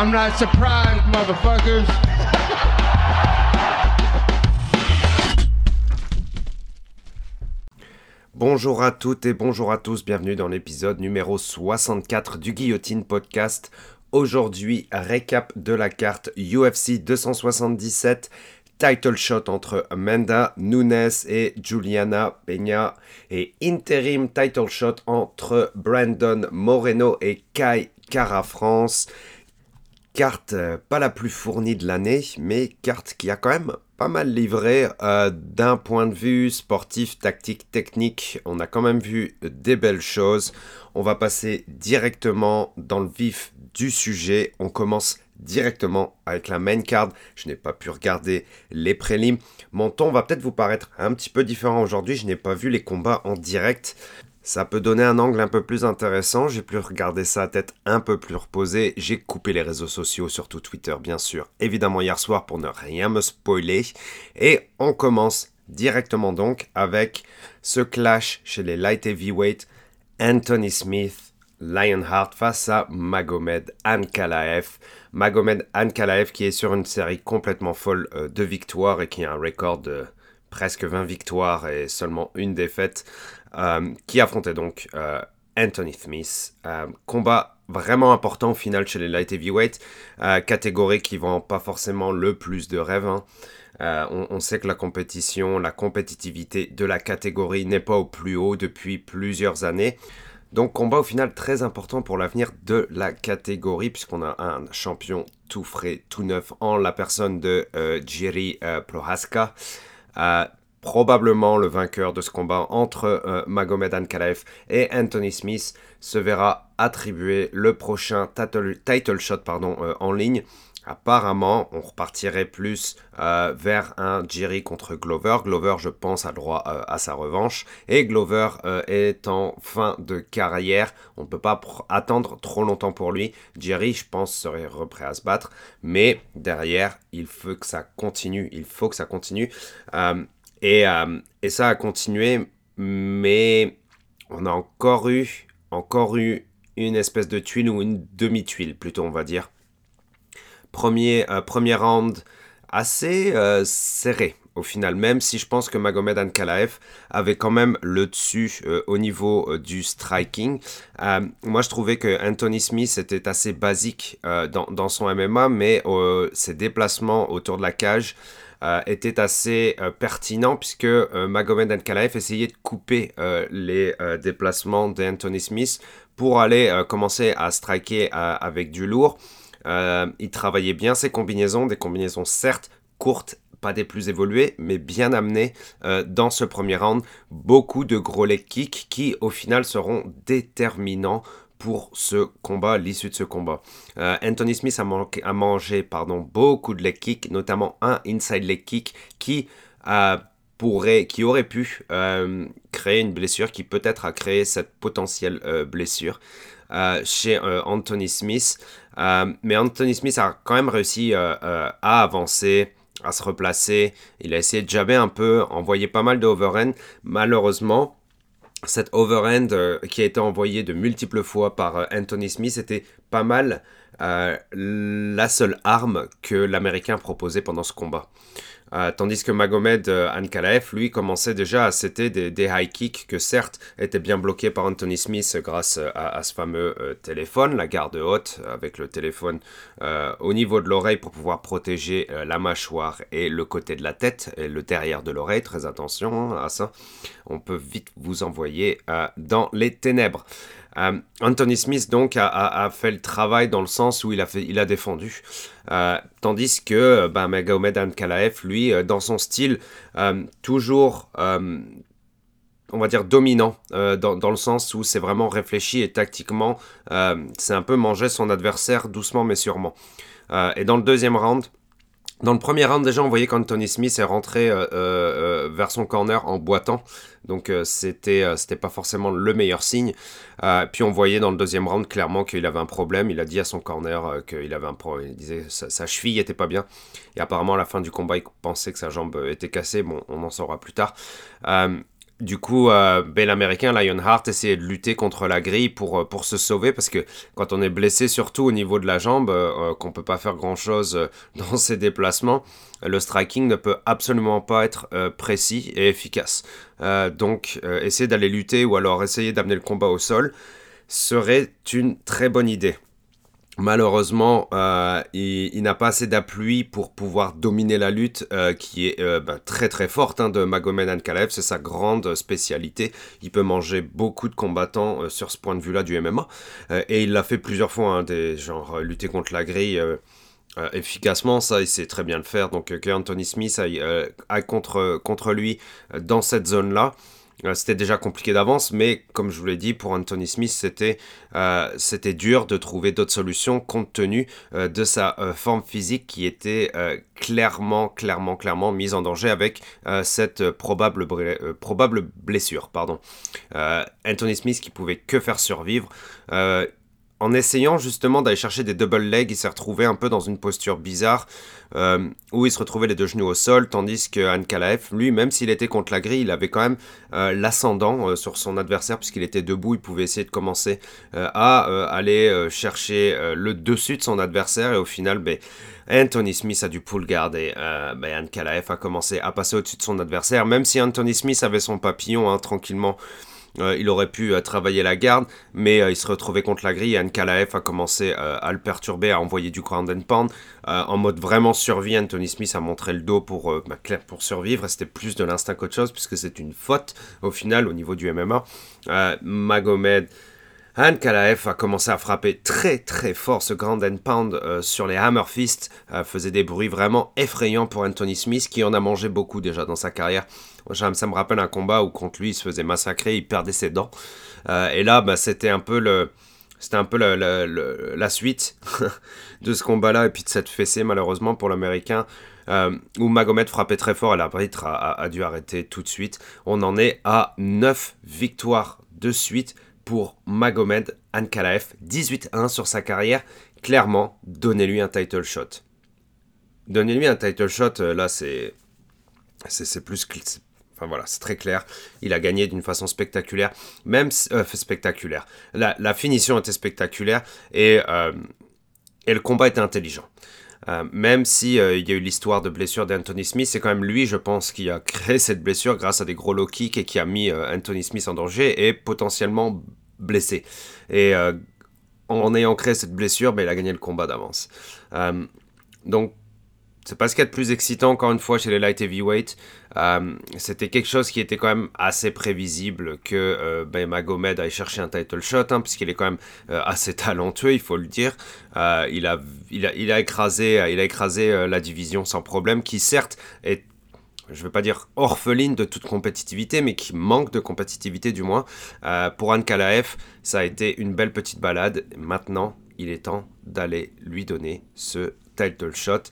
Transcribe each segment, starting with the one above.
I'm not surprised, motherfuckers. Bonjour à toutes et bonjour à tous, bienvenue dans l'épisode numéro 64 du Guillotine Podcast. Aujourd'hui, récap de la carte UFC 277, title shot entre Amanda Nunes et Juliana Peña et interim title shot entre Brandon Moreno et Kai Cara France. Carte euh, pas la plus fournie de l'année, mais carte qui a quand même pas mal livré euh, d'un point de vue sportif, tactique, technique. On a quand même vu des belles choses. On va passer directement dans le vif du sujet. On commence directement avec la main card. Je n'ai pas pu regarder les prélims. Mon ton va peut-être vous paraître un petit peu différent aujourd'hui. Je n'ai pas vu les combats en direct. Ça peut donner un angle un peu plus intéressant. J'ai pu regarder ça à tête un peu plus reposée. J'ai coupé les réseaux sociaux, surtout Twitter, bien sûr. Évidemment, hier soir pour ne rien me spoiler. Et on commence directement donc avec ce clash chez les light heavyweight. Anthony Smith, Lionheart face à Magomed Ankalaev. Magomed Ankalaev qui est sur une série complètement folle euh, de victoires et qui a un record de presque 20 victoires et seulement une défaite. Euh, qui affrontait donc euh, Anthony Smith. Euh, combat vraiment important au final chez les light heavyweight, catégorie qui vend pas forcément le plus de rêves. Hein. on, sait que la compétition, la compétitivité de la catégorie n'est pas au plus haut depuis plusieurs années. Donc combat au final très important pour l'avenir de la catégorie puisqu'on a un champion tout frais, tout neuf en la personne de Jerry Prohaska probablement le vainqueur de ce combat entre euh, Magomed Ankalaev et Anthony Smith se verra attribuer le prochain title, shot euh, en ligne. Apparemment, on repartirait plus euh, vers un Jerry contre Glover. Glover, je pense, a droit à sa revanche. Et Glover est en fin de carrière. On ne peut pas attendre trop longtemps pour lui. Jerry, je pense, serait reprêt à se battre. Mais derrière, il faut que ça continue. Il faut que ça continue. Euh, et, ça a continué, mais on a encore eu, encore eu une espèce de tuile ou une demi-tuile plutôt, on va dire. Premier, euh, premier round assez euh, serré au final, même si je pense que Magomed Ankalaev avait quand même le dessus au niveau du striking. moi, je trouvais que Anthony Smith était assez basique dans, dans, son MMA, mais ses déplacements autour de la cage euh, était assez euh, pertinent puisque euh, Magomed Ankalaev essayait de couper les déplacements d'Anthony Smith pour aller commencer à striker avec du lourd. Il travaillait bien ses combinaisons, des combinaisons certes courtes pas des plus évoluées, mais bien amenées dans ce premier round. Beaucoup de gros leg kicks qui, au final, seront déterminants pour ce combat, l'issue de ce combat. Euh, Anthony Smith a, mangé pardon, beaucoup de leg kicks, notamment un inside leg kick qui, pourrait, qui aurait pu euh, créer une blessure, qui peut-être a créé cette potentielle euh, blessure chez Anthony Smith. Mais Anthony Smith a quand même réussi à avancer à se replacer, il a essayé de jabber un peu, envoyer pas mal de overhand. Malheureusement, cette overhand euh, qui a été envoyée de multiples fois par euh, Anthony Smith était pas mal euh, la seule arme que l'Américain proposait pendant ce combat. Euh, tandis que Magomed euh, Ankalaev, lui, commençait déjà à citer des, high kicks que certes étaient bien bloqués par Anthony Smith grâce à, ce fameux téléphone, la garde haute, avec le téléphone au niveau de l'oreille pour pouvoir protéger la mâchoire et le côté de la tête et le derrière de l'oreille. Très attention hein, à ça. On peut vite vous envoyer dans les ténèbres. Euh, Anthony Smith donc a, fait le travail dans le sens où il a, fait, il a défendu. Euh, tandis que ben, Magomed Ankalaev, lui, euh, dans son style, toujours, on va dire, dominant, dans, dans, le sens où c'est vraiment réfléchi et tactiquement, c'est un peu manger son adversaire doucement mais sûrement. et dans le deuxième round, dans le premier round, déjà, on voyait qu'Anthony Smith est rentré euh, euh, vers son corner en boitant. Donc, euh, c'était, c'était pas forcément le meilleur signe. puis, on voyait dans le deuxième round clairement qu'il avait un problème. Il a dit à son corner qu'il avait un problème. Il disait sa, sa cheville était pas bien. Et apparemment, à la fin du combat, il pensait que sa jambe était cassée. Bon, on en saura plus tard. du coup, euh, ben, l'américain Lionheart essayait de lutter contre la grille pour, se sauver parce que quand on est blessé, surtout au niveau de la jambe, qu'on peut pas faire grand chose dans ses déplacements, le striking ne peut absolument pas être précis et efficace. donc, essayer d'aller lutter ou alors essayer d'amener le combat au sol serait une très bonne idée. Malheureusement, euh, il, n'a pas assez d'appui pour pouvoir dominer la lutte, euh, qui est euh, ben, très très forte hein, de Magomed Ankalaev. C'est sa grande spécialité. Il peut manger beaucoup de combattants sur ce point de vue-là du MMA. et il l'a fait plusieurs fois, hein, des, genre lutter contre la grille. Efficacement, ça, il sait très bien le faire. Donc, que Anthony Smith a contre, contre lui dans cette zone-là, euh, c'était déjà compliqué d'avance, mais comme je vous l'ai dit, pour Anthony Smith, c'était euh, dur de trouver d'autres solutions compte tenu euh, de sa forme physique qui était clairement, clairement, clairement mise en danger avec cette probable, probable blessure. Pardon. Anthony Smith qui pouvait que faire survivre en essayant justement d'aller chercher des double legs, il s'est retrouvé un peu dans une posture bizarre euh, où il se retrouvait les deux genoux au sol, tandis que Ankalaev, lui, même s'il était contre la grille, il avait quand même euh, l'ascendant euh, sur son adversaire puisqu'il était debout, il pouvait essayer de commencer à aller chercher le dessus de son adversaire et au final, ben, Anthony Smith a du pull guard et ben, Ankalaev a commencé à passer au-dessus de son adversaire, même si Anthony Smith avait son papillon hein, tranquillement il aurait pu euh, travailler la garde, mais euh, il se retrouvait contre la grille et Ankalaev a commencé à le perturber, à envoyer du ground and pound. en mode vraiment survie, Anthony Smith a montré le dos pour, bah, pour survivre. C'était plus de l'instinct qu'autre chose, puisque c'est une faute au final au niveau du MMA. Magomed. Ankalaev a commencé à frapper très très fort ce grand and pound sur les hammer fist, faisait des bruits vraiment effrayants pour Anthony Smith qui en a mangé beaucoup déjà dans sa carrière. Ça me rappelle un combat où contre lui il se faisait massacrer, il perdait ses dents. Euh, et là, bah, c'était un peu le, c'était un peu la, suite de ce combat-là et puis de cette fessée malheureusement pour l'américain. Euh, où Magomed frappait très fort et l'arbitre a, dû arrêter tout de suite. On en est à 9 victoires de suite pour Magomed Ankalaev, 18-1 sur sa carrière. Clairement, donnez-lui un title shot. Donnez-lui un title shot, euh, là c'est c'est plus Enfin voilà, c'est très clair. Il a gagné d'une façon spectaculaire, même euh, spectaculaire. La, finition était spectaculaire et, euh, le combat était intelligent. Euh, même si il y a eu l'histoire de blessure d'Anthony Smith, c'est quand même lui, je pense, qui a créé cette blessure grâce à des gros low kicks et qui a mis Anthony Smith en danger et potentiellement blessé. Et en ayant créé cette blessure, ben, il a gagné le combat d'avance. donc c'est pas ce qu'il y a de plus excitant, encore une fois, chez les light heavyweight. Euh, c'était quelque chose qui était quand même assez prévisible que euh, ben, Magomed aille chercher un title shot, hein, puisqu'il est quand même euh, assez talentueux, il faut le dire. il, a, il, a, écrasé, il a écrasé la division sans problème, qui certes est je ne veux pas dire orpheline de toute compétitivité, mais qui manque de compétitivité du moins. pour Anne Kalaev, ça a été une belle petite balade. Maintenant, il est temps d'aller lui donner ce title shot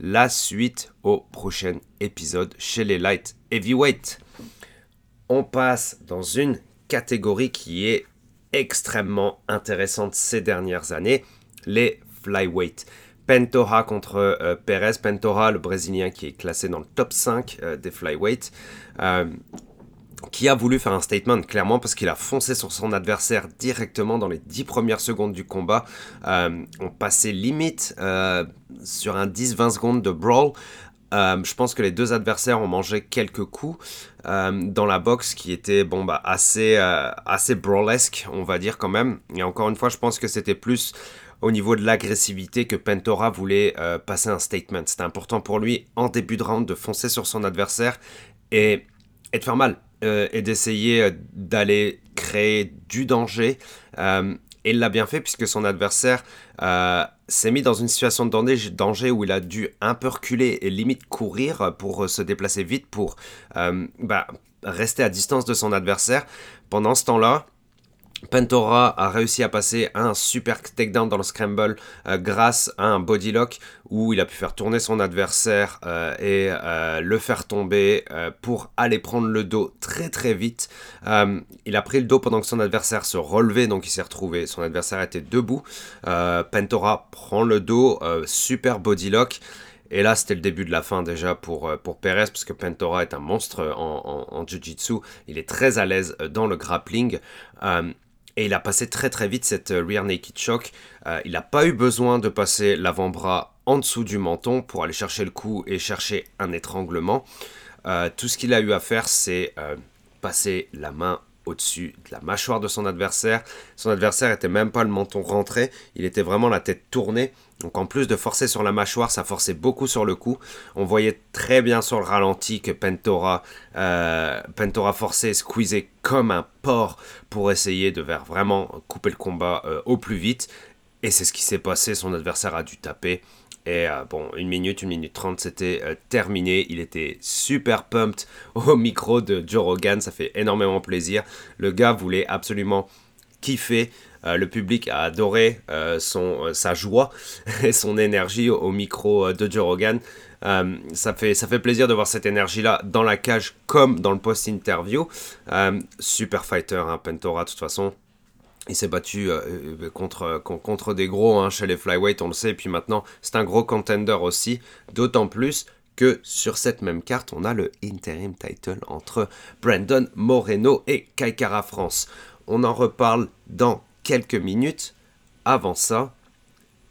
la suite au prochain épisode chez les light heavyweight. On passe dans une catégorie qui est extrêmement intéressante ces dernières années, les flyweight. Pentora contre euh, Perez. Pentora, le Brésilien qui est classé dans le top 5 euh, des flyweight. Euh, qui a voulu faire un statement clairement parce qu'il a foncé sur son adversaire directement dans les 10 premières secondes du combat. Euh, on passait limite euh, sur un 10-20 secondes de brawl. Euh, je pense que les deux adversaires ont mangé quelques coups dans la boxe qui était bon bah assez assez brawlesque on va dire quand même et encore une fois je pense que c'était plus au niveau de l'agressivité que Pentora voulait passer un statement c'était important pour lui en début de round de foncer sur son adversaire et, et de faire mal euh, et d'essayer euh, d'aller créer du danger. Euh, et il l'a bien fait puisque son adversaire s'est mis dans une situation de danger, où il a dû un peu reculer et limite courir pour se déplacer vite pour bah, rester à distance de son adversaire. Pendant ce temps-là, Pentora a réussi à passer un super takedown dans le scramble euh, grâce à un body lock où il a pu faire tourner son adversaire euh, et euh, le faire tomber pour aller prendre le dos très très vite. il a pris le dos pendant que son adversaire se relevait donc il s'est retrouvé, son adversaire était debout. Pentora prend le dos, super body lock Et là, c'était le début de la fin déjà pour, pour Perez, parce que Pentora est un monstre en, en, Jiu-Jitsu. Il est très à l'aise dans le grappling. Et il a passé très très vite cette rear naked choke. il n'a pas eu besoin de passer l'avant-bras en dessous du menton pour aller chercher le coup et chercher un étranglement. tout ce qu'il a eu à faire, c'est passer la main au-dessus de la mâchoire de son adversaire. Son adversaire était même pas le menton rentré, il était vraiment la tête tournée. Donc en plus de forcer sur la mâchoire, ça forçait beaucoup sur le cou. On voyait très bien sur le ralenti que Pentora, euh, Pentora forçait, squeezait comme un porc pour essayer de vraiment couper le combat euh, au plus vite. Et c'est ce qui s'est passé, son adversaire a dû taper. Et euh, bon, une minute, une minute trente, c'était terminé. Il était super pumped au micro de Joe Rogan. Ça fait énormément plaisir. Le gars voulait absolument kiffer. Euh, le public a adoré son, sa joie et son énergie au, micro de Joe Rogan. ça, fait, plaisir de voir cette énergie-là dans la cage comme dans le post-interview. super fighter, hein, Pentora, de toute façon il s'est battu euh, euh, contre, contre des gros hein, chez les flyweight, on le sait, et puis maintenant c'est un gros contender aussi, d'autant plus que sur cette même carte, on a le interim title entre Brandon Moreno et Kaikara France. On en reparle dans quelques minutes. Avant ça,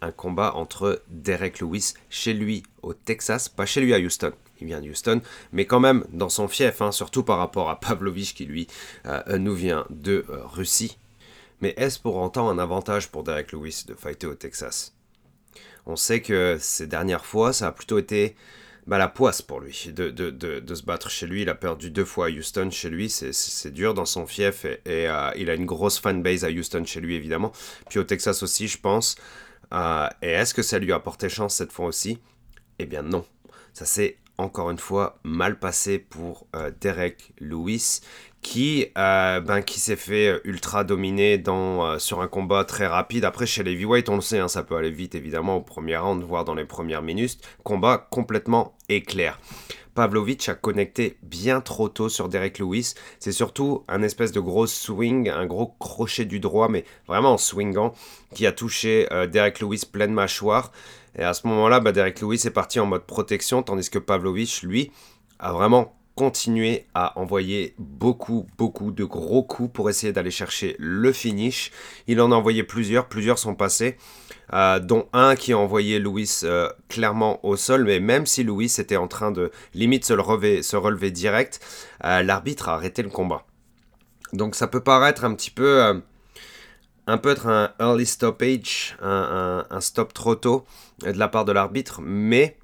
un combat entre Derek Lewis chez lui au Texas, pas chez lui à Houston, il vient de Houston, mais quand même dans son fief, hein, surtout par rapport à Pavlovich qui lui euh, nous vient de Russie. Mais est-ce pour autant un avantage pour Derek Lewis de fighter au Texas? On sait que ces dernières fois, ça a plutôt été bah, la poisse pour lui de, de, se battre chez lui. Il a perdu deux fois à Houston chez lui, c'est dur dans son fief et, euh, il a une grosse fanbase à Houston chez lui évidemment. Puis au Texas aussi, je pense. Euh, et est-ce que ça lui a porté chance cette fois aussi? Eh bien non. Ça s'est encore une fois mal passé pour euh, Derek Lewis qui, euh, ben, s'est fait ultra dominer euh, sur un combat très rapide. Après, chez les heavyweight, on le sait, hein, ça peut aller vite évidemment au premier round, voire dans les premières minutes. Combat complètement éclair. Pavlovich a connecté bien trop tôt sur Derek Lewis. C'est surtout un espèce de gros swing, un gros crochet du droit, mais vraiment en swingant, qui a touché euh, Derek Lewis pleine mâchoire. Et à ce moment-là, bah, Derek Lewis est parti en mode protection, tandis que Pavlovich, lui, a vraiment continuer à envoyer beaucoup, beaucoup de gros coups pour essayer d'aller chercher le finish. Il en a envoyé plusieurs, plusieurs sont passés, euh, dont un qui a envoyé Louis euh, clairement au sol, mais même si Louis était en train de limite se relever, se relever direct, euh, l'arbitre a arrêté le combat. Donc ça peut paraître un petit peu... un peu être un early stoppage, un, stop trop tôt de la part de l'arbitre, mais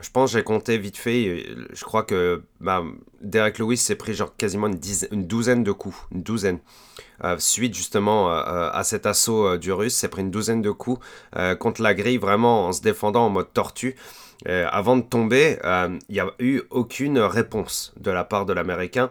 je pense j'ai compté vite fait. Je crois que bah, Derek Lewis s'est pris quasiment une, douzaine de coups. Une douzaine. Euh, suite justement euh, euh, à cet assaut du russe, s'est pris une douzaine de coups contre la grille, vraiment en se défendant en mode tortue. avant de tomber, il n'y a eu aucune réponse de la part de l'américain.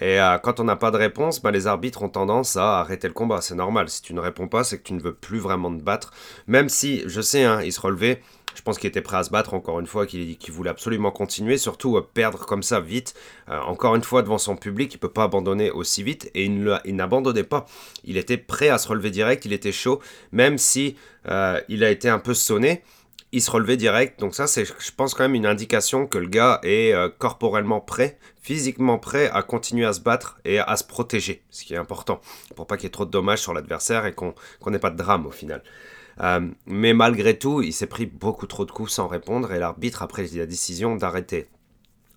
Et quand on n'a pas de réponse, bah, les arbitres ont tendance à arrêter le combat. C'est normal. Si tu ne réponds pas, c'est que tu ne veux plus vraiment te battre. Même si, je sais, hein, il se relevait je pense qu'il était prêt à se battre encore une fois, qu'il voulait absolument continuer, surtout euh, perdre comme ça vite. Euh, encore une fois devant son public, il peut pas abandonner aussi vite et il n'abandonnait pas. Il était prêt à se relever direct, il était chaud, même si euh, il a été un peu sonné. Il se relevait direct, donc ça c'est, je pense quand même une indication que le gars est corporellement prêt, physiquement prêt à continuer à se battre et à se protéger, ce qui est important pour pas qu'il y ait trop de dommages sur l'adversaire et qu'on n'ait pas de drame au final. Euh, mais malgré tout, il s'est pris beaucoup trop de coups sans répondre et l'arbitre a pris la décision d'arrêter.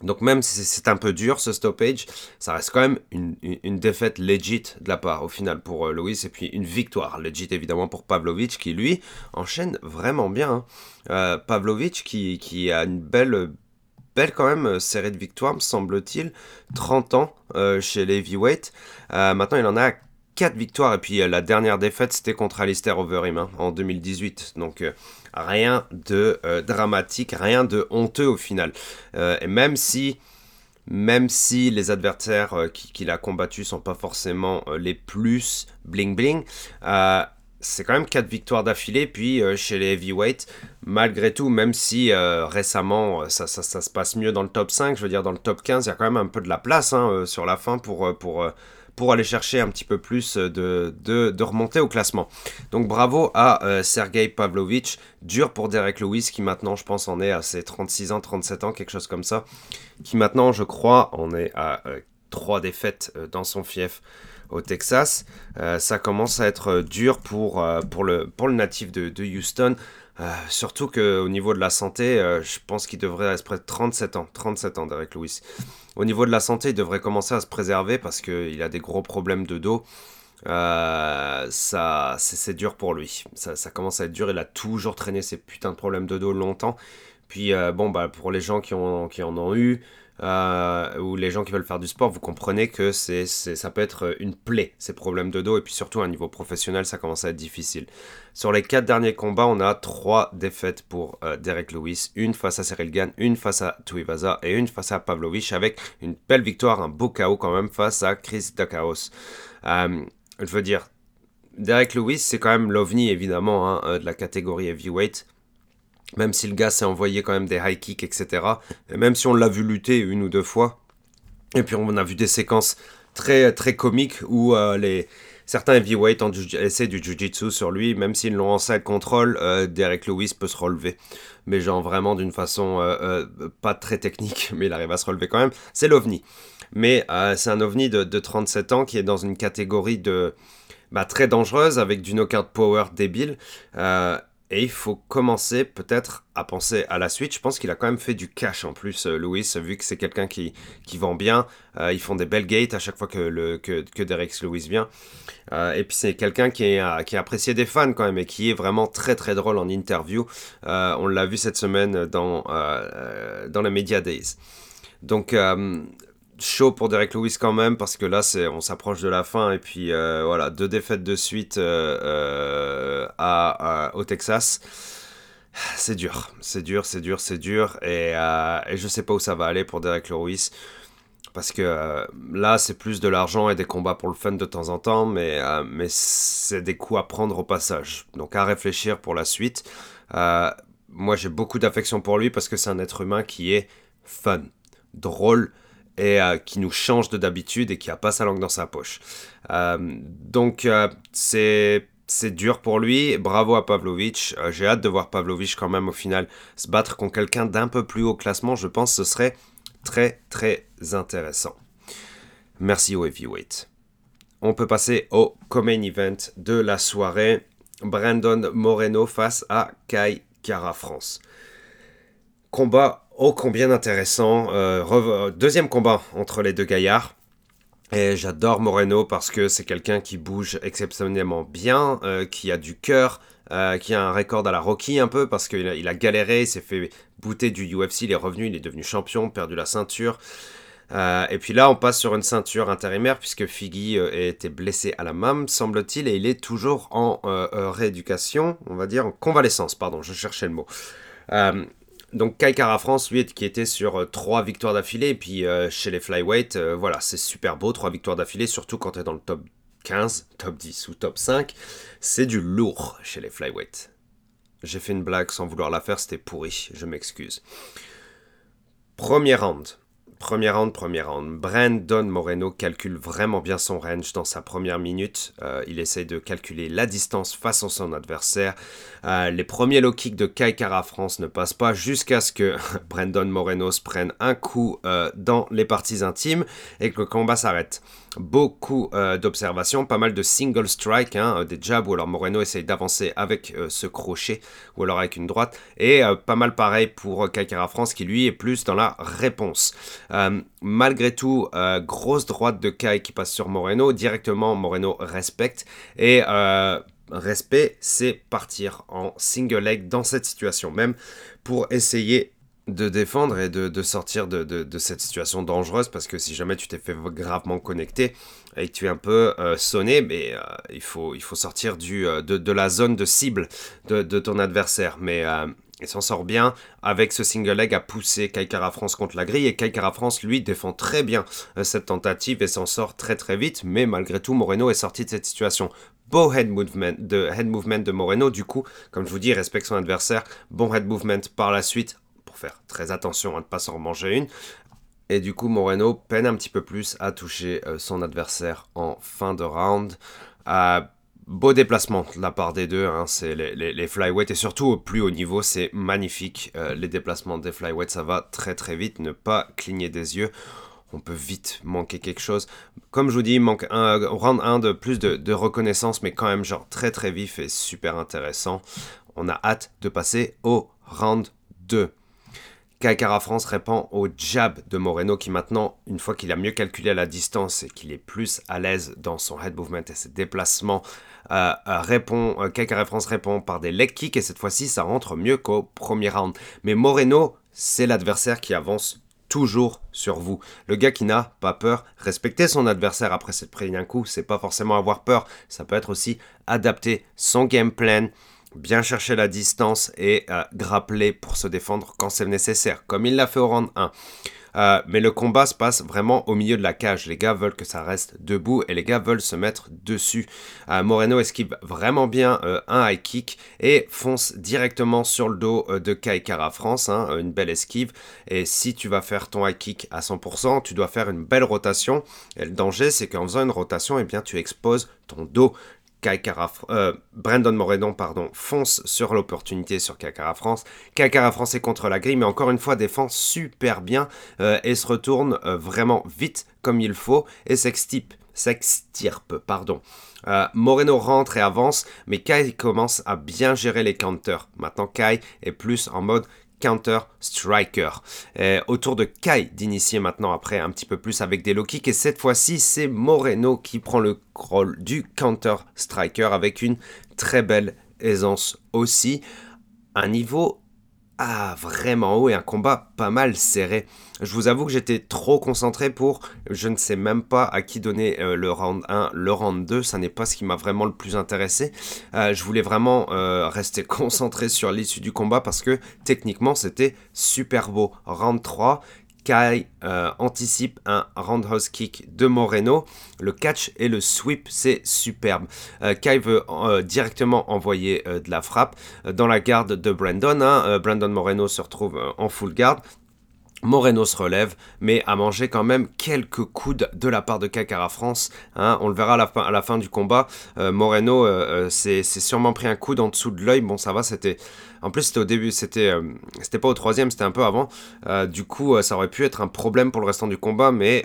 Donc même si c'est un peu dur ce stoppage, ça reste quand même une, défaite legit de la part au final pour euh, et puis une victoire legit évidemment pour Pavlovic qui lui enchaîne vraiment bien. Hein. Euh, Pavlovic qui, qui, a une belle, belle quand même série de victoires me semble-t-il, 30 ans chez les heavyweight. maintenant il en a 4 victoires. Et puis euh, la dernière défaite, c'était contre Alistair Overeem hein, en 2018. Donc euh, rien de euh, dramatique, rien de honteux au final. et même si, même si les adversaires qu'il a combattus sont pas forcément les plus bling bling, c'est quand même 4 victoires d'affilée. Puis chez les heavyweights, malgré tout, même si récemment ça, ça, ça, se passe mieux dans le top 5, je veux dire dans le top 15, il y a quand même un peu de la place hein, sur la fin pour, pour pour aller chercher un petit peu plus de, de, au classement. Donc bravo à euh, Sergei Pavlovich, dur pour Derek Lewis qui maintenant je pense en est à ses 36 ans, 37 ans, quelque chose comme ça, qui maintenant je crois en est à 3 défaites dans son fief au Texas. ça commence à être dur pour, pour, le, pour le natif de Houston. Euh, surtout qu'au niveau de la santé, euh, je pense qu'il devrait être près de 37 ans. 37 ans, Derek Lewis. Au niveau de la santé, il devrait commencer à se préserver parce qu'il a des gros problèmes de dos. Euh, ça, c'est dur pour lui. Ça, commence à être dur. Il a toujours traîné ses putains de problèmes de dos longtemps. Puis, bon, bah, pour les gens qui, ont, qui en ont eu, euh, ou les gens qui veulent faire du sport, vous comprenez que c'est, ça peut être une plaie, ces problèmes de dos, et puis surtout à un niveau professionnel, ça commence à être difficile. Sur les quatre derniers combats, on a trois défaites pour euh, Derek Lewis, une face à Cyril Gann, une face à Tuivasa et une face à Pavlovich, avec une belle victoire, un beau chaos quand même face à Chris Dakaos. Euh, je veux dire, Derek Lewis, c'est quand même l'ovni évidemment hein, de la catégorie heavyweight même si le gars s'est envoyé quand même des high kicks, etc. Et même si on l'a vu lutter une ou deux fois, et puis on a vu des séquences très, très comiques où euh, les, certains heavyweights ont essayé du jiu-jitsu sur lui, même s'ils l'ont en side control, euh, Derek Lewis peut se relever. Mais genre vraiment d'une façon euh, pas très technique, mais il arrive à se relever quand même. C'est l'ovni. Mais c'est un ovni de, de, 37 ans qui est dans une catégorie de... Bah, très dangereuse avec du knockout power débile. Et il faut commencer peut-être à penser à la suite. Je pense qu'il a quand même fait du cash en plus, euh, Louis, vu que c'est quelqu'un qui, qui vend bien. Euh, ils font des belles gates à chaque fois que, le, que, Derek Lewis vient. Euh, et puis c'est quelqu'un qui est, qui est apprécié des fans quand même et qui est vraiment très très drôle en interview. on l'a vu cette semaine dans, dans la Media Days. Donc chaud pour Derek Lewis quand même parce que là c'est on s'approche de la fin et puis euh, voilà deux défaites de suite euh, euh, à, au Texas. C'est dur c'est dur c'est dur c'est dur et, et je sais pas où ça va aller pour Derek Lewis parce que là c'est plus de l'argent et des combats pour le fun de temps en temps mais mais c'est des coups à prendre au passage. Donc à réfléchir pour la suite. Moi j'ai beaucoup d'affection pour lui parce que c'est un être humain qui est fun drôle et euh, qui nous change de d'habitude et qui a pas sa langue dans sa poche. Euh, donc euh, c'est c'est dur pour lui. Bravo à Pavlovich. J'ai hâte de voir Pavlovich quand même au final se battre contre quelqu'un d'un peu plus haut classement. Je pense que ce serait très très intéressant. Merci au heavyweight. On peut passer au main event de la soirée. Brandon Moreno face à Kai Kara France. Combat Oh, combien intéressant. Euh, deuxième combat entre les deux gaillards. Et j'adore Moreno parce que c'est quelqu'un qui bouge exceptionnellement bien, euh, qui a du cœur, euh, qui a un record à la Rocky un peu parce qu'il a, il a galéré, il s'est fait bouter du UFC, il est revenu, il est devenu champion, perdu la ceinture. et puis là, on passe sur une ceinture intérimaire puisque Figgy été blessé à la main, semble-t-il, et il est toujours en rééducation, on va dire en convalescence, pardon, je cherchais le mot donc Kai Kara France, lui, qui était sur euh, trois victoires d'affilée, et puis euh, chez les flyweight, euh, voilà, c'est super beau, trois victoires d'affilée, surtout quand tu es dans le top 15, top 10 ou top 5, c'est du lourd chez les flyweight. J'ai fait une blague sans vouloir la faire, c'était pourri, je m'excuse. Premier round. Premier round, premier round. Brandon Moreno calcule vraiment bien son range dans sa première minute. Euh, il essaie de calculer la distance face à son adversaire. Euh, les premiers low kicks de Kai Kara France ne passent pas jusqu'à ce que Brandon Moreno se prenne un coup euh, dans les parties intimes et que le combat s'arrête beaucoup d'observations, pas mal de single strike, hein, des jabs où alors Moreno essaye d'avancer avec ce crochet ou alors avec une droite, et pas mal pareil pour Kaikara France qui lui est plus dans la réponse. Malgré tout, grosse droite de Kai qui passe sur Moreno, directement Moreno respecte, et respect, c'est partir en single leg dans cette situation même pour essayer de défendre et de, sortir de, cette situation dangereuse. Parce que si jamais tu t'es fait gravement connecter et que tu es un peu euh, sonné, mais euh, il, faut, il faut sortir du, euh, de, la zone de cible de, ton adversaire. Mais il s'en sort bien avec ce single leg à pousser Kaikara France contre la grille et Kaikara France lui défend très bien cette tentative et s'en sort très très vite. Mais malgré tout, Moreno est sorti de cette situation beau head movement de, Moreno. Du coup, comme je vous dis, respecte son adversaire. Bon head movement par la suite faire très attention à ne pas s'en manger une. Et du coup, Moreno peine un petit peu plus à toucher euh, son adversaire en fin de round. Euh, beau déplacement de la part des deux, hein, c'est les, les, flyweights et surtout au plus haut niveau, c'est magnifique. Euh, les déplacements des flyweights, ça va très très vite, ne pas cligner des yeux. On peut vite manquer quelque chose. Comme je vous dis, manque un round 1 de plus de, de reconnaissance, mais quand même genre très très vif et super intéressant. On a hâte de passer au round 2. Kaikara France répond au jab de Moreno qui maintenant, une fois qu'il a mieux calculé la distance et qu'il est plus à l'aise dans son head movement et ses déplacements, euh, euh répond, euh, France répond par des leg kicks et cette fois-ci ça rentre mieux qu'au premier round. Mais Moreno, c'est l'adversaire qui avance toujours sur vous. Le gars qui n'a pas peur, respecter son adversaire après s'être pris un coup, c'est pas forcément avoir peur, ça peut être aussi adapter son game plan bien chercher la distance et euh, grappler pour se défendre quand c'est nécessaire, comme il l'a fait au round 1. Euh, mais le combat se passe vraiment au milieu de la cage. Les gars veulent que ça reste debout et les gars veulent se mettre dessus. Euh, Moreno esquive vraiment bien un high kick et fonce directement sur le dos de Kai Kara France. Hein, une belle esquive. Et si tu vas faire ton high kick à 100%, tu dois faire une belle rotation. Et le danger, c'est qu'en faisant une rotation, eh bien, tu exposes ton dos. Euh, Brandon Moreno pardon, fonce sur l'opportunité sur Kakara France. Kakara France est contre la grille, mais encore une fois défend super bien euh, et se retourne euh, vraiment vite comme il faut et s'extirpe. S'extirpe, pardon. Moreno rentre et avance, mais Kai commence à bien gérer les counters. Maintenant, Kai est plus en mode Counter-Striker. autour de Kai d'initier maintenant après un petit peu plus avec des low et cette fois-ci c'est Moreno qui prend le rôle du Counter-Striker avec une très belle aisance aussi. Un niveau ah, vraiment haut et un combat pas mal serré. Je vous avoue que j'étais trop concentré pour, je ne sais même pas à qui donner euh, le round 1, le round 2, ça n'est pas ce qui m'a vraiment le plus intéressé. Euh, je voulais vraiment euh, rester concentré sur l'issue du combat parce que techniquement c'était super beau. Round 3, Kai anticipe un roundhouse kick de Moreno. Le catch et le sweep, c'est superbe. Kai veut directement envoyer de la frappe dans la garde de Brandon. Hein. Brandon Moreno se retrouve en full guard. Moreno se relève, mais a mangé quand même quelques coudes de la part de Kakara France. Hein. on le verra à la fin, du combat. Euh, Moreno euh, euh, s'est sûrement pris un coude en dessous de l'œil. Bon, ça va, c'était. En plus, c'était au début, c'était c'était pas au troisième, c'était un peu avant. du coup, ça aurait pu être un problème pour le restant du combat, mais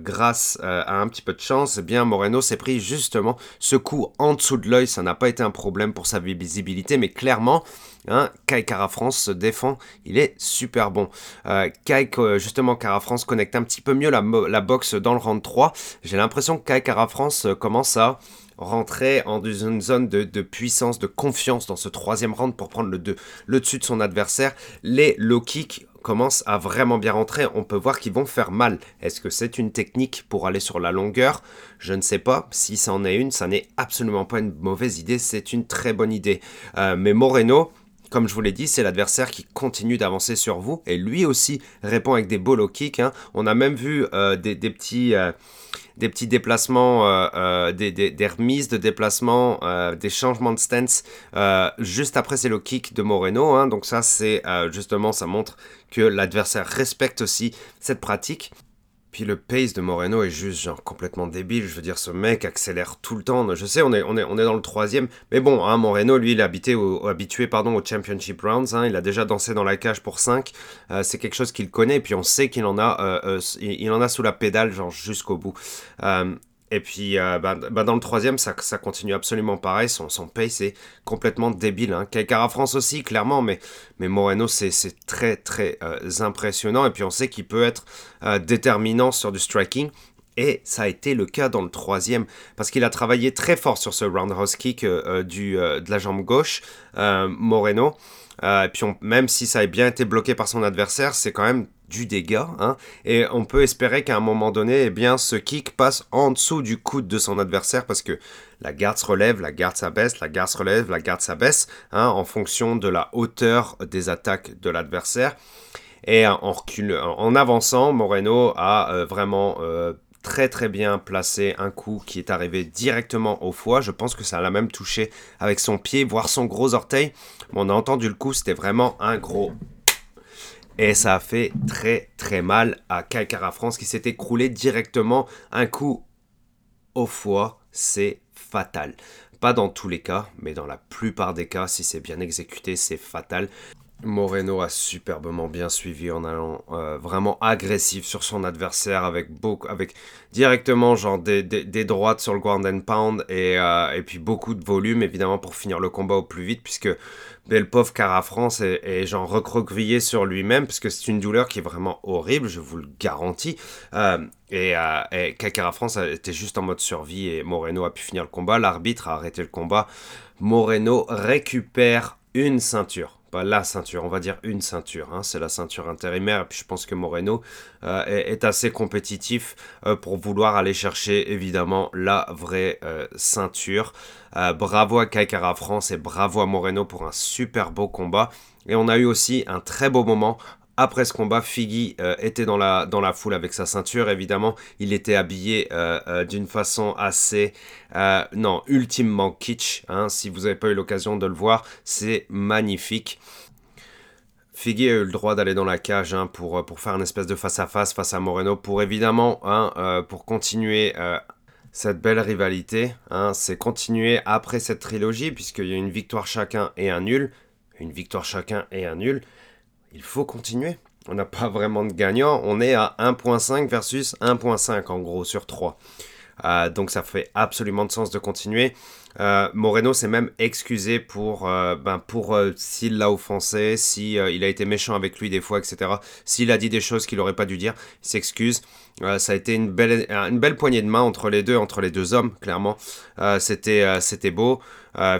grâce à un petit peu de chance, eh bien, Moreno s'est pris justement ce coup en dessous de l'œil. Ça n'a pas été un problème pour sa visibilité, mais clairement, Hein, Kai Cara France se défend, il est super bon. Euh, Kai, justement, Cara France connecte un petit peu mieux la, la boxe dans le round 3. J'ai l'impression que Kai Cara France euh, commence à rentrer en une zone de, puissance, de confiance dans ce troisième round pour prendre le, dessus de son adversaire. Les low kicks commencent à vraiment bien rentrer. On peut voir qu'ils vont faire mal. Est-ce que c'est une technique pour aller sur la longueur? Je ne sais pas. Si ça en est une, ça n'est absolument pas une mauvaise idée. C'est une très bonne idée. Euh, mais Moreno, comme je vous l'ai dit, c'est l'adversaire qui continue d'avancer sur vous et lui aussi répond avec des low kicks. Hein. On a même vu euh, des, petits, euh, des petits déplacements, euh, des, remises de déplacement, des changements de stance juste après ces low kicks de Moreno. Hein. Donc ça, c'est justement, ça montre que l'adversaire respecte aussi cette pratique. Puis le pace de Moreno est juste genre complètement débile. Je veux dire, ce mec accélère tout le temps. Je sais, on est, dans le troisième. Mais bon, hein, Moreno, lui, il est habité au, habitué pardon, au Championship Rounds. Hein. il a déjà dansé dans la cage pour 5. Euh, c'est quelque chose qu'il connaît. Et puis on sait qu'il en, a, euh, euh, en a sous la pédale, genre jusqu'au bout. Et puis, euh, bah, bah, dans le troisième, ça, ça, continue absolument pareil. Son, son pace est complètement débile. Hein. France aussi, clairement, mais, mais Moreno, c'est très, très euh, impressionnant. Et puis, on sait qu'il peut être euh, déterminant sur du striking. Et ça a été le cas dans le troisième, parce qu'il a travaillé très fort sur ce roundhouse kick du, de la jambe gauche, Moreno. Et puis même si ça a bien été bloqué par son adversaire, c'est quand même du dégât. Hein, et on peut espérer qu'à un moment donné, eh bien, ce kick passe en dessous du coude de son adversaire parce que la garde se relève, la garde s'abaisse, la garde se relève, la garde s'abaisse, hein, en fonction de la hauteur des attaques de l'adversaire. Et en, recul, en avançant, Moreno a euh, vraiment euh, très très bien placé un coup qui est arrivé directement au foie. Je pense que ça l'a même touché avec son pied, voire son gros orteil. on a entendu le coup, c'était vraiment un gros Et ça a fait très très mal à Kaikara France qui s'est écroulé directement. Un coup au foie, c'est fatal. Pas dans tous les cas, mais dans la plupart des cas, si c'est bien exécuté, c'est fatal. Moreno a superbement bien suivi en allant euh, vraiment agressif sur son adversaire avec beaucoup, avec directement genre des, des, droites sur le ground and pound et, euh, et, puis beaucoup de volume évidemment pour finir le combat au plus vite puisque pauvre Cara France est, est genre recroquevillé sur lui-même puisque c'est une douleur qui est vraiment horrible, je vous le garantis. Euh, et, et Cara France était juste en mode survie et Moreno a pu finir le combat. L'arbitre a arrêté le combat. Moreno récupère une ceinture la ceinture, on va dire une ceinture. Hein. c'est la ceinture intérimaire. Et puis je pense que Moreno euh, est, assez compétitif euh, pour vouloir aller chercher évidemment la vraie euh, ceinture. bravo à Kaikara France et bravo à Moreno pour un super beau combat. Et on a eu aussi un très beau moment après ce combat, Figgy euh, était dans la, dans la foule avec sa ceinture. Évidemment, il était habillé euh, euh, d'une façon assez, non, ultimement kitsch. Hein. si vous n'avez pas eu l'occasion de le voir, c'est magnifique. Figgy a eu le droit d'aller dans la cage hein, pour, pour faire une espèce de face-à-face face à Moreno, pour évidemment, hein, pour continuer cette belle rivalité. c'est continuer après cette trilogie, puisqu'il y a une victoire chacun et un nul. Une victoire chacun et un nul il faut continuer. On n'a pas vraiment de gagnant. On est à 1.5 versus 1.5 en gros sur 3. Euh, donc ça fait absolument de sens de continuer. Euh, Moreno s'est même excusé pour, euh, ben pour s'il l'a offensé, si a été méchant avec lui des fois, etc. S'il a dit des choses qu'il n'aurait pas dû dire, il s'excuse. ça a été une belle, une belle poignée de main entre les deux, entre les deux hommes, clairement. c'était, c'était beau.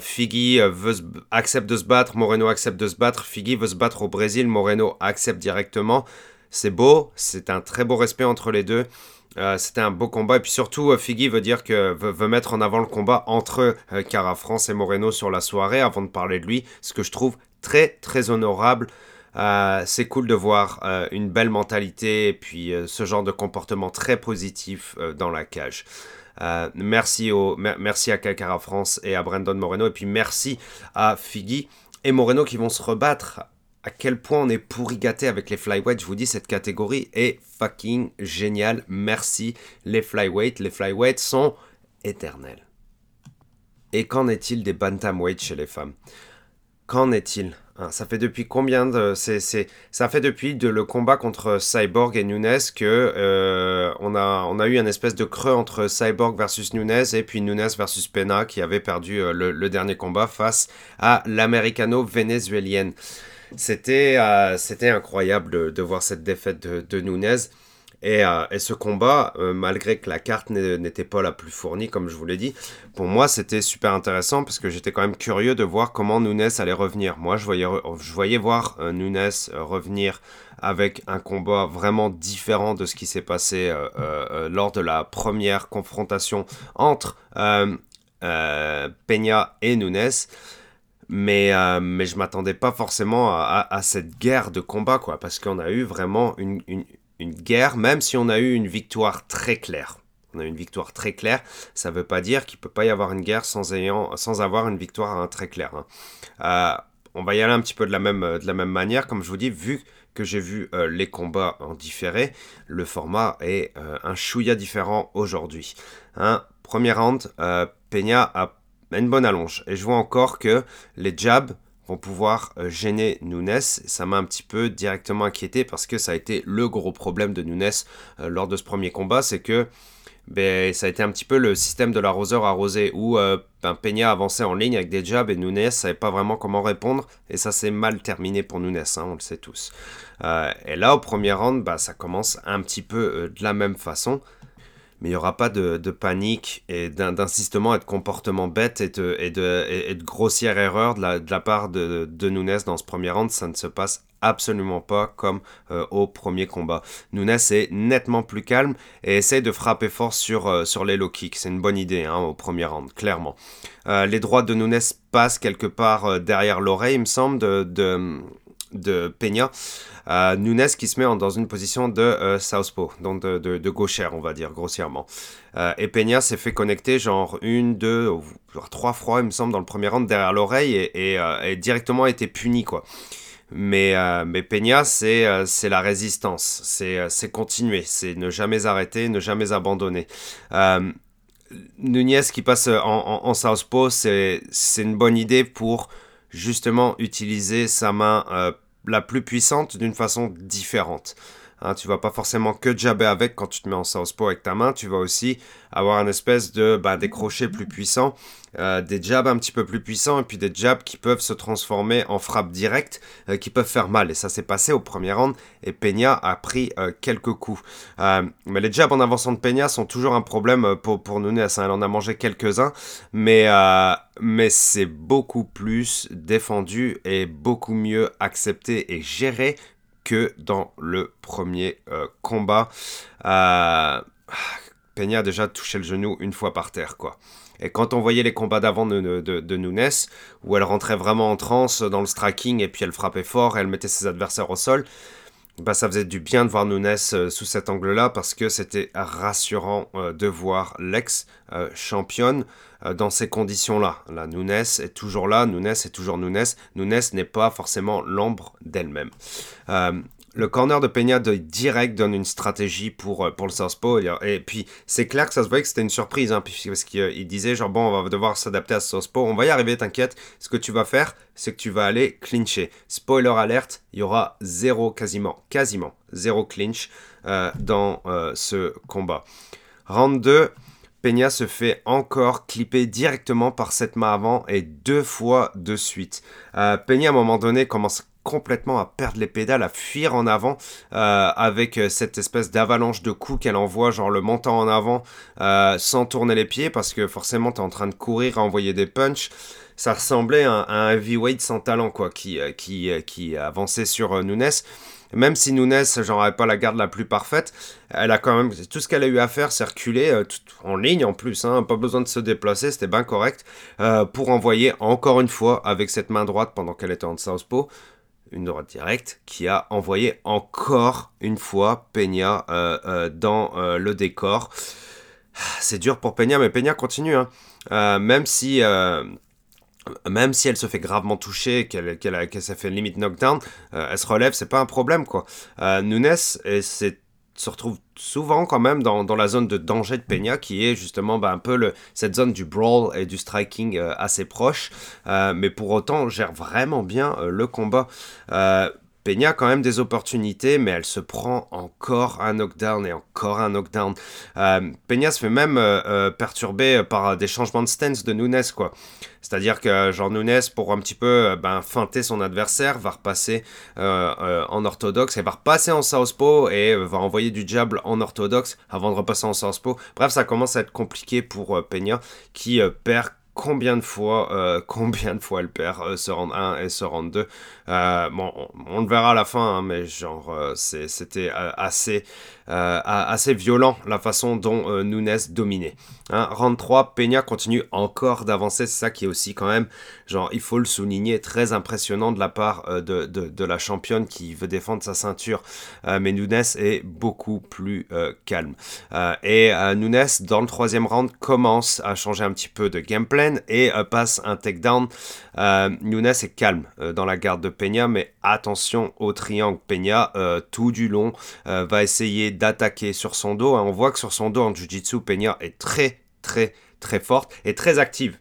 Figgy veut accepte de se battre, Moreno accepte de se battre. Figgy veut se battre au Brésil, Moreno accepte directement. C'est beau, c'est un très beau respect entre les deux. Euh, c'était un beau combat. Et puis surtout, euh, Figgy veut dire que veut, mettre en avant le combat entre euh, Cara France et Moreno sur la soirée avant de parler de lui. Ce que je trouve très très honorable. c'est cool de voir une belle mentalité et puis ce genre de comportement très positif dans la cage. merci, au, merci à Cara France et à Brandon Moreno. Et puis merci à Figgy et Moreno qui vont se rebattre à quel point on est pourri gâté avec les flyweights. Je vous dis, cette catégorie est fucking géniale. Merci les flyweights. Les flyweights sont éternels. Et qu'en est-il des bantamweights chez les femmes? Qu'en est-il? Hein, Ça fait depuis combien de... ça fait depuis de le combat contre Cyborg et Nunes que euh, on, a, eu un espèce de creux entre Cyborg versus Nunes et puis Nunes versus Pena qui avait perdu euh, le, le dernier combat face à l'americano-vénézuélienne. C'était euh, c'était incroyable de, voir cette défaite de, de Nunez. Et, euh, ce combat, euh, malgré que la carte n'était pas la plus fournie, comme je vous l'ai dit, pour moi c'était super intéressant parce que j'étais quand même curieux de voir comment Nunes allait revenir. Moi, je voyais, je voyais voir Nunes revenir avec un combat vraiment différent de ce qui s'est passé lors de la première confrontation entre Peña et Nunes. Mais, euh, mais je m'attendais pas forcément à, cette guerre de combat, quoi, parce qu'on a eu vraiment une, une, guerre, même si on a eu une victoire très claire. On a eu une victoire très claire, ça veut pas dire qu'il peut pas y avoir une guerre sans, ayant, sans avoir une victoire très claire. Hein. Euh, on va y aller un petit peu de la même, de la même manière, comme je vous dis, vu que j'ai vu euh, les combats en différé, le format est un chouïa différent aujourd'hui. Hein. Premier round, Peña a une bonne allonge. Et je vois encore que les jabs vont pouvoir euh, gêner Nunes. Ça m'a un petit peu directement inquiété parce que ça a été le gros problème de Nunes euh, lors de ce premier combat, c'est que ben, ça a été un petit peu le système de l'arroseur arrosé où euh, ben, Peña avançait en ligne avec des jabs et Nunes savait pas vraiment comment répondre et ça s'est mal terminé pour Nunes, hein, on le sait tous. et là au premier round, bah, ça commence un petit peu de la même façon mais il n'y aura pas de, panique et d'insistement et de comportement bête et de, de, de grossière erreur de la, de part de, de Nunes dans ce premier round. Ça ne se passe absolument pas comme euh, au premier combat. Nunes est nettement plus calme et essaye de frapper fort sur, euh, sur les low kicks. C'est une bonne idée hein, au premier round, clairement. Euh, les droits de Nunes passent quelque part derrière l'oreille, il me semble, de, de, Peña. Euh, Nunes qui se met dans une position de euh, southpaw, donc de, de, gauchère, on va dire, grossièrement. Euh, et Peña s'est fait connecter genre une, deux, trois fois, il me semble, dans le premier round derrière l'oreille et, et, directement a été puni, quoi. Mais, mais Peña, c'est la résistance, c'est continuer, c'est ne jamais arrêter, ne jamais abandonner. Nunez qui passe en, en, en Southpaw, c'est une bonne idée pour justement utiliser sa main la plus puissante d'une façon différente. Hein, tu vas pas forcément que jabber avec quand tu te mets en southpaw avec ta main, tu vas aussi avoir un espèce de bah, des crochets plus puissants, euh, des jabs un petit peu plus puissants et puis des jabs qui peuvent se transformer en frappes directes euh, qui peuvent faire mal. Et ça s'est passé au premier round et Peña a pris euh, quelques coups. mais les jabs en avançant de Peña sont toujours un problème pour, pour Nunes. Hein. Elle en a mangé quelques-uns, mais, mais c'est beaucoup plus défendu et beaucoup mieux accepté et géré que dans le premier euh, combat. Euh, Peña a déjà touché le genou une fois par terre, quoi. Et quand on voyait les combats d'avant de, de, Nunes, où elle rentrait vraiment en transe dans le striking et puis elle frappait fort et elle mettait ses adversaires au sol, bah, ça faisait du bien de voir Nunes euh, sous cet angle-là parce que c'était rassurant euh, de voir l'ex-championne euh, dans ces conditions-là. La Nunes est toujours là, Nunes est toujours Nunes. Nunes n'est pas forcément l'ombre d'elle-même le corner de Peña de direct donne une stratégie pour, euh, pour le Southpaw. Et, puis, c'est clair que ça se voyait que c'était une surprise, hein, parce qu'il disait, genre, bon, on va devoir s'adapter à ce Southpaw. On va y arriver, t'inquiète. Ce que tu vas faire, c'est que tu vas aller clincher. Spoiler alerte, il y aura zéro, quasiment, quasiment, zéro clinch euh, dans euh, ce combat. Round 2, Peña se fait encore clipper directement par cette main avant et deux fois de suite. Peña, à un moment donné, commence complètement à perdre les pédales, à fuir en avant euh, avec euh, cette espèce d'avalanche de coups qu'elle envoie, genre le montant en avant euh, sans tourner les pieds parce que forcément tu es en train de courir à envoyer des punches. Ça ressemblait à, un heavyweight sans talent quoi, qui, qui, qui avançait sur Nunes. Même si Nunes, j'en pas la garde la plus parfaite, elle a quand même tout ce qu'elle a eu à faire, c'est en ligne en plus, hein, pas besoin de se déplacer, c'était bien correct pour envoyer encore une fois avec cette main droite pendant qu'elle était en southpaw une droite directe, qui a envoyé encore une fois Peña euh, euh, dans euh, le décor. C'est dur pour Peña, mais Peña continue. Hein. même si elle se fait gravement toucher, qu'elle qu'elle s'est fait limite knockdown, elle se relève, c'est pas un problème quoi. Nunes, c'est se retrouve souvent quand même dans, la zone de danger de Peña, qui est justement bah, un peu cette zone du brawl et du striking euh, assez proche, euh, mais pour autant gère vraiment bien euh, le combat. Peña a quand même des opportunités, mais elle se prend encore un knockdown et encore un knockdown. Peña se fait même perturber par des changements de stance de Nunes, quoi. C'est-à-dire que Jean Nunes, pour un petit peu euh, ben, feinter son adversaire, va repasser euh, euh, en orthodoxe et va repasser en southpaw et va envoyer du jab en orthodoxe avant de repasser en southpaw. Bref, ça commence à être compliqué pour Peña qui perd combien de fois, combien de fois elle perd ce round 1 et ce round 2. Bon, on, le verra à la fin, hein, mais genre, c'était assez euh, assez violent la façon dont euh, Nunes dominait. Hein, round 3, Peña continue encore d'avancer, c'est ça qui est aussi quand même, genre, il faut le souligner, très impressionnant de la part euh, de, de, la championne qui veut défendre sa ceinture. mais Nunes est beaucoup plus calme. et Nunes, dans le troisième round, commence à changer un petit peu de game plan et passe un takedown. Nunes est calme dans la garde de Peña, mais attention au triangle. Peña, tout du long, va essayer d'attaquer sur son dos. Hein. On voit que sur son dos en Jiu-Jitsu, Peña est très très très forte et très active.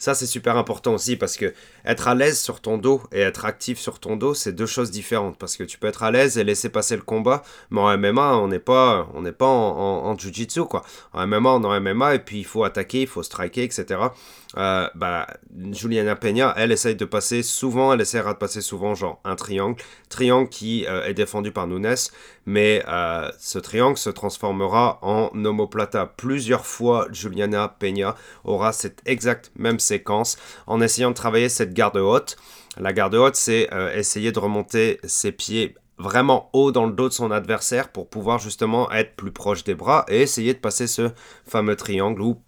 Ça, c'est super important aussi parce que être à l'aise sur ton dos et être actif sur ton dos, c'est deux choses différentes. Parce que tu peux être à l'aise et laisser passer le combat, mais en MMA, on n'est pas, on pas en, en, jiu-jitsu, quoi. En MMA, on est en MMA et puis il faut attaquer, il faut striker, etc. Euh, bah, Juliana Peña, elle essaye de passer souvent, elle essaiera de passer souvent, genre un triangle. Triangle qui euh, est défendu par Nunes, mais euh, ce triangle se transformera en omoplata. Plusieurs fois, Juliana Peña aura cette exacte même séquence en essayant de travailler cette garde haute. La garde haute, c'est essayer de remonter ses pieds vraiment haut dans le dos de son adversaire pour pouvoir justement être plus proche des bras et essayer de passer ce fameux triangle ou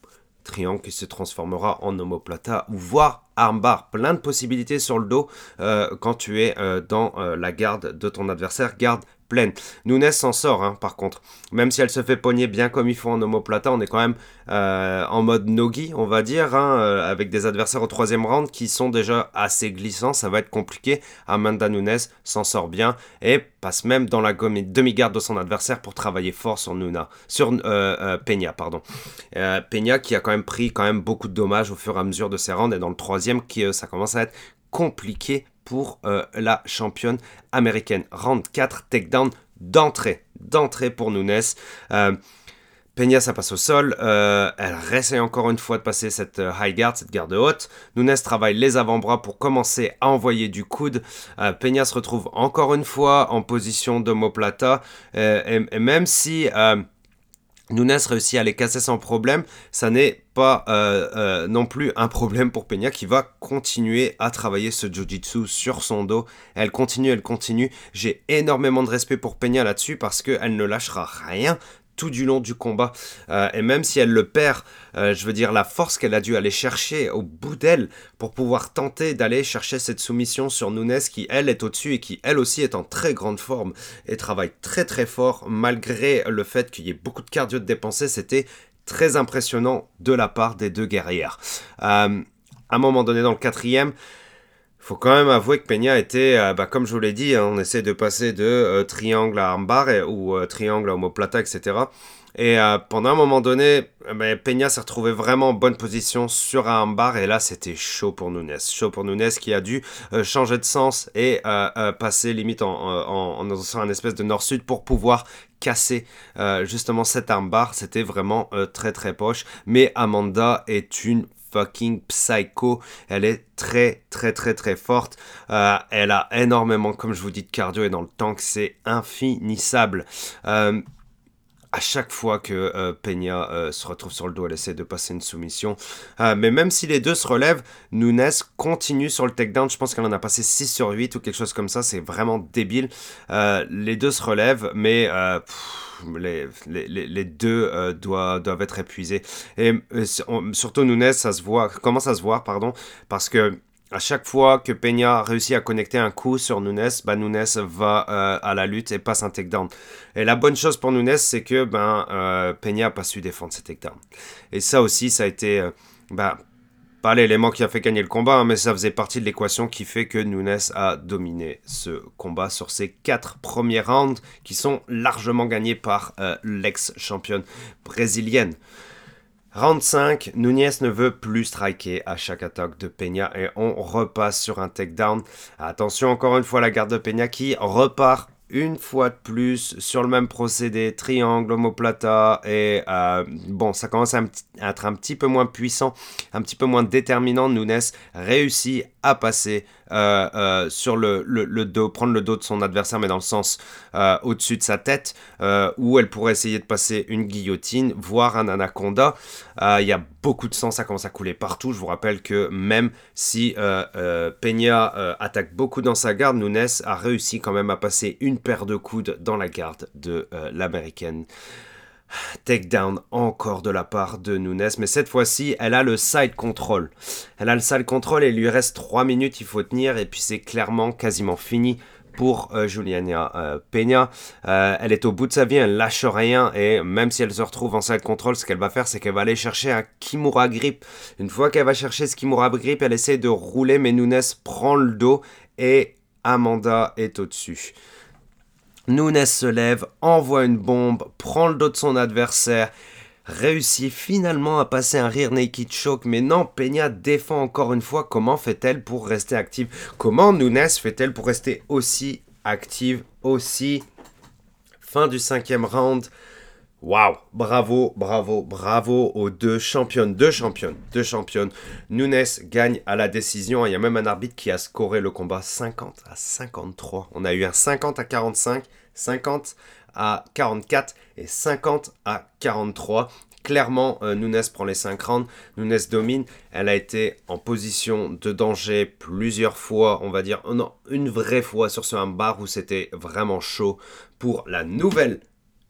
triangle qui se transformera en omoplata ou voire armbar. Plein de possibilités sur le dos euh, quand tu es euh, dans euh, la garde de ton adversaire. Garde pleine. Nunes s'en sort, hein, par contre. Même si elle se fait pogner bien comme il faut en omoplata, on est quand même euh, en mode nogi, on va dire, hein, euh, avec des adversaires au troisième round qui sont déjà assez glissants. Ça va être compliqué. Amanda Nunes s'en sort bien et passe même dans la demi-garde de son adversaire pour travailler fort sur Nuna, sur euh, Peña, pardon. Peña qui a quand même pris quand même beaucoup de dommages au fur et à mesure de ses rounds et dans le troisième qui ça commence à être compliqué pour la championne américaine. Round 4, takedown d'entrée. D'entrée pour Nunes. Euh, Peña, ça passe au sol. Euh, elle réessaye encore une fois de passer cette euh, high guard, cette garde haute. Nunes travaille les avant-bras pour commencer à envoyer du coude. Euh, Peña se retrouve encore une fois en position d'omoplata. Et, et, même si Nunes réussit à les casser sans problème, ça n'est pas euh, euh, non plus un problème pour Peña qui va continuer à travailler ce jiu-jitsu sur son dos. Elle continue, elle continue. J'ai énormément de respect pour Peña là-dessus parce qu'elle ne lâchera rien tout du long du combat. Euh, et même si elle le perd, euh, je veux dire, la force qu'elle a dû aller chercher au bout d'elle pour pouvoir tenter d'aller chercher cette soumission sur Nunes qui, elle, est au-dessus et qui, elle aussi, est en très grande forme et travaille très très fort malgré le fait qu'il y ait beaucoup de cardio de dépenser. C'était très impressionnant de la part des deux guerrières. Euh, à un moment donné, dans le quatrième, faut quand même avouer que Peña était, euh, bah, comme je vous l'ai dit, hein, on essaie de passer de euh, triangle à armbar ou euh, triangle à homoplata, etc. Et pendant un moment donné, bah, Peña s'est retrouvé vraiment en bonne position sur un armbar et là c'était chaud pour Nunes. Chaud pour Nunes qui a dû changer de sens et passer limite en, en, en, un espèce de nord-sud pour pouvoir casser justement cet armbar. C'était vraiment très très poche. Mais Amanda est une fucking psycho. Elle est très très très très forte. Euh, elle a énormément, comme je vous dis, de cardio et dans le tank, c'est infinissable. Euh, à chaque fois que euh, Peña euh, se retrouve sur le dos, elle essaie de passer une soumission. Mais même si les deux se relèvent, Nunes continue sur le takedown. Je pense qu'elle en a passé 6 sur 8 ou quelque chose comme ça. C'est vraiment débile. les deux se relèvent, mais les, deux doivent, doivent, être épuisés. Et surtout Nunes, ça se voit, commence à se voir, pardon, parce que à chaque fois que Peña réussit à connecter un coup sur Nunes, bah Nunes va euh, à la lutte et passe un takedown. Et la bonne chose pour Nunes, c'est que ben, euh, Peña n'a pas su défendre ses takedowns. Et ça aussi, ça a été euh, bah, pas l'élément qui a fait gagner le combat, hein, mais ça faisait partie de l'équation qui fait que Nunes a dominé ce combat sur ses quatre premiers rounds qui sont largement gagnés par l'ex-championne brésilienne. Round 5, Nunez ne veut plus striker à chaque attaque de Peña et on repasse sur un takedown. Attention encore une fois la garde de Peña qui repart une fois de plus sur le même procédé, triangle, homoplata, et euh, bon, ça commence à, être un petit peu moins puissant, un petit peu moins déterminant. Nunes réussit à passer euh, euh, sur le, le, dos, prendre le dos de son adversaire, mais dans le sens euh, au-dessus de sa tête, où elle pourrait essayer de passer une guillotine, voire un anaconda. Il y a beaucoup de sang, ça commence à couler partout. Je vous rappelle que même si Peña attaque beaucoup dans sa garde, Nunes a réussi quand même à passer une paire de coudes dans la garde de l'américaine. Takedown encore de la part de Nunes, mais cette fois-ci, elle a le side control. Elle a le side control et il lui reste 3 minutes, il faut tenir, et puis c'est clairement quasiment fini pour euh, Juliana euh, Peña. Euh, elle est au bout de sa vie, elle lâche rien, et même si elle se retrouve en side control, ce qu'elle va faire, c'est qu'elle va aller chercher un Kimura grip. Une fois qu'elle va chercher ce Kimura grip, elle essaie de rouler, mais Nunes prend le dos, et Amanda est au-dessus. Nunes se lève, envoie une bombe, prend le dos de son adversaire, réussit finalement à passer un rear naked choke, mais non, Peña défend encore une fois. Comment fait-elle pour rester active Comment Nunes fait-elle pour rester aussi active, aussi Fin du cinquième round. Waouh, bravo, bravo, bravo aux deux championnes, deux championnes, deux championnes. Nunes gagne à la décision. Il y a même un arbitre qui a scoré le combat 50 à 53. On a eu un 50 à 45, 50 à 44 et 50 à 43. Clairement, euh, Nunes prend les 5 rounds, Nunes domine, elle a été en position de danger plusieurs fois, on va dire, une vraie fois sur ce bar où c'était vraiment chaud pour la nouvelle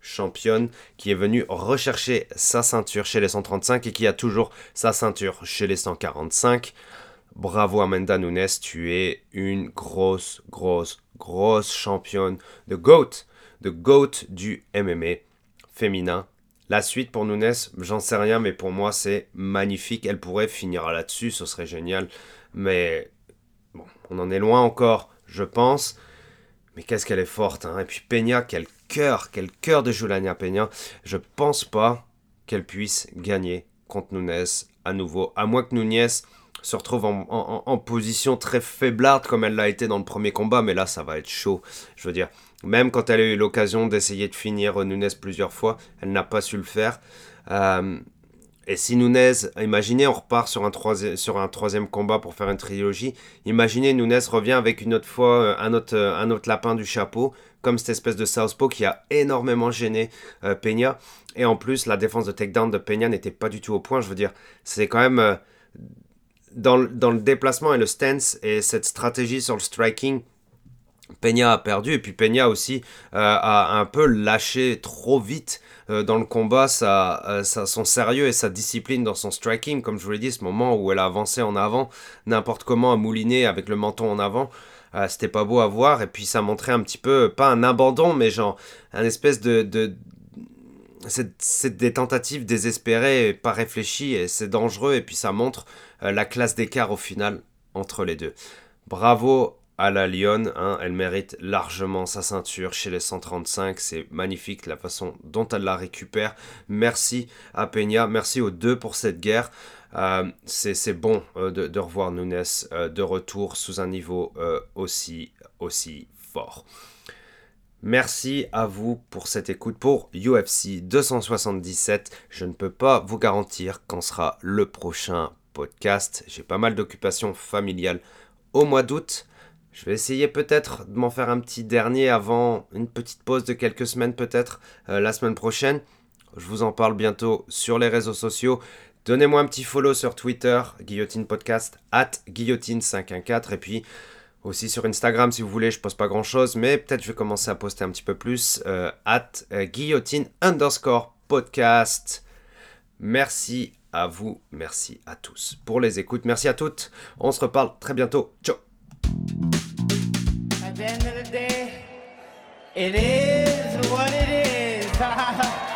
championne qui est venue rechercher sa ceinture chez les 135 et qui a toujours sa ceinture chez les 145. Bravo Amanda Nunes, tu es une grosse, grosse, grosse championne de GOAT de GOAT du MMA féminin. La suite pour Nunes, j'en sais rien, mais pour moi c'est magnifique. Elle pourrait finir là-dessus, ce serait génial. Mais bon, on en est loin encore, je pense. Mais qu'est-ce qu'elle est forte. Hein. Et puis Peña, quel cœur, quel cœur de Julania Peña. Je pense pas qu'elle puisse gagner contre Nunes à nouveau. À moins que Nunes se retrouve en, position très faiblarde comme elle l'a été dans le premier combat. Mais là, ça va être chaud. Je veux dire, même quand elle a eu l'occasion d'essayer de finir Nunes plusieurs fois, elle n'a pas su le faire. Euh, et si Nunez, imaginez, on repart sur un, troisième, sur un troisième combat pour faire une trilogie. Imaginez, Nunez revient avec une autre fois euh, un autre, euh, un autre lapin du chapeau, comme cette espèce de Southpaw qui a énormément gêné euh, Peña. Et en plus, la défense de takedown de Peña n'était pas du tout au point. Je veux dire, c'est quand même dans, dans, le déplacement et le stance et cette stratégie sur le striking. Peña a perdu et puis Peña aussi a un peu lâché trop vite euh, dans le combat euh, son sérieux et sa discipline dans son striking, comme je vous l'ai dit, ce moment où elle a avancé en avant, n'importe comment, à mouliner avec le menton en avant. Euh, c'était pas beau à voir et puis ça montrait un petit peu pas un abandon mais genre un espèce de, de c'est des tentatives désespérées pas réfléchies et c'est dangereux et puis ça montre la classe d'écart au final entre les deux. Bravo à la Lyon. Hein, elle mérite largement sa ceinture chez les 135. C'est magnifique la façon dont elle la récupère. Merci à Peña. Merci aux deux pour cette guerre. Euh, c'est bon euh, de, revoir Nunes euh, de retour sous un niveau aussi, aussi fort. Merci à vous pour cette écoute pour UFC 277. Je ne peux pas vous garantir quand sera le prochain podcast. J'ai pas mal d'occupations familiales au mois d'août. Je vais essayer peut-être de m'en faire un petit dernier avant une petite pause de quelques semaines peut-être la semaine prochaine. Je vous en parle bientôt sur les réseaux sociaux. Donnez-moi un petit follow sur Twitter, Guillotine Podcast, at Guillotine514. Et puis aussi sur Instagram si vous voulez, je poste pas grand chose, mais peut-être je vais commencer à poster un petit peu plus, euh, at euh, Guillotine underscore podcast. Merci à vous, merci à tous pour les écoutes, merci à toutes. On se reparle très bientôt. Ciao.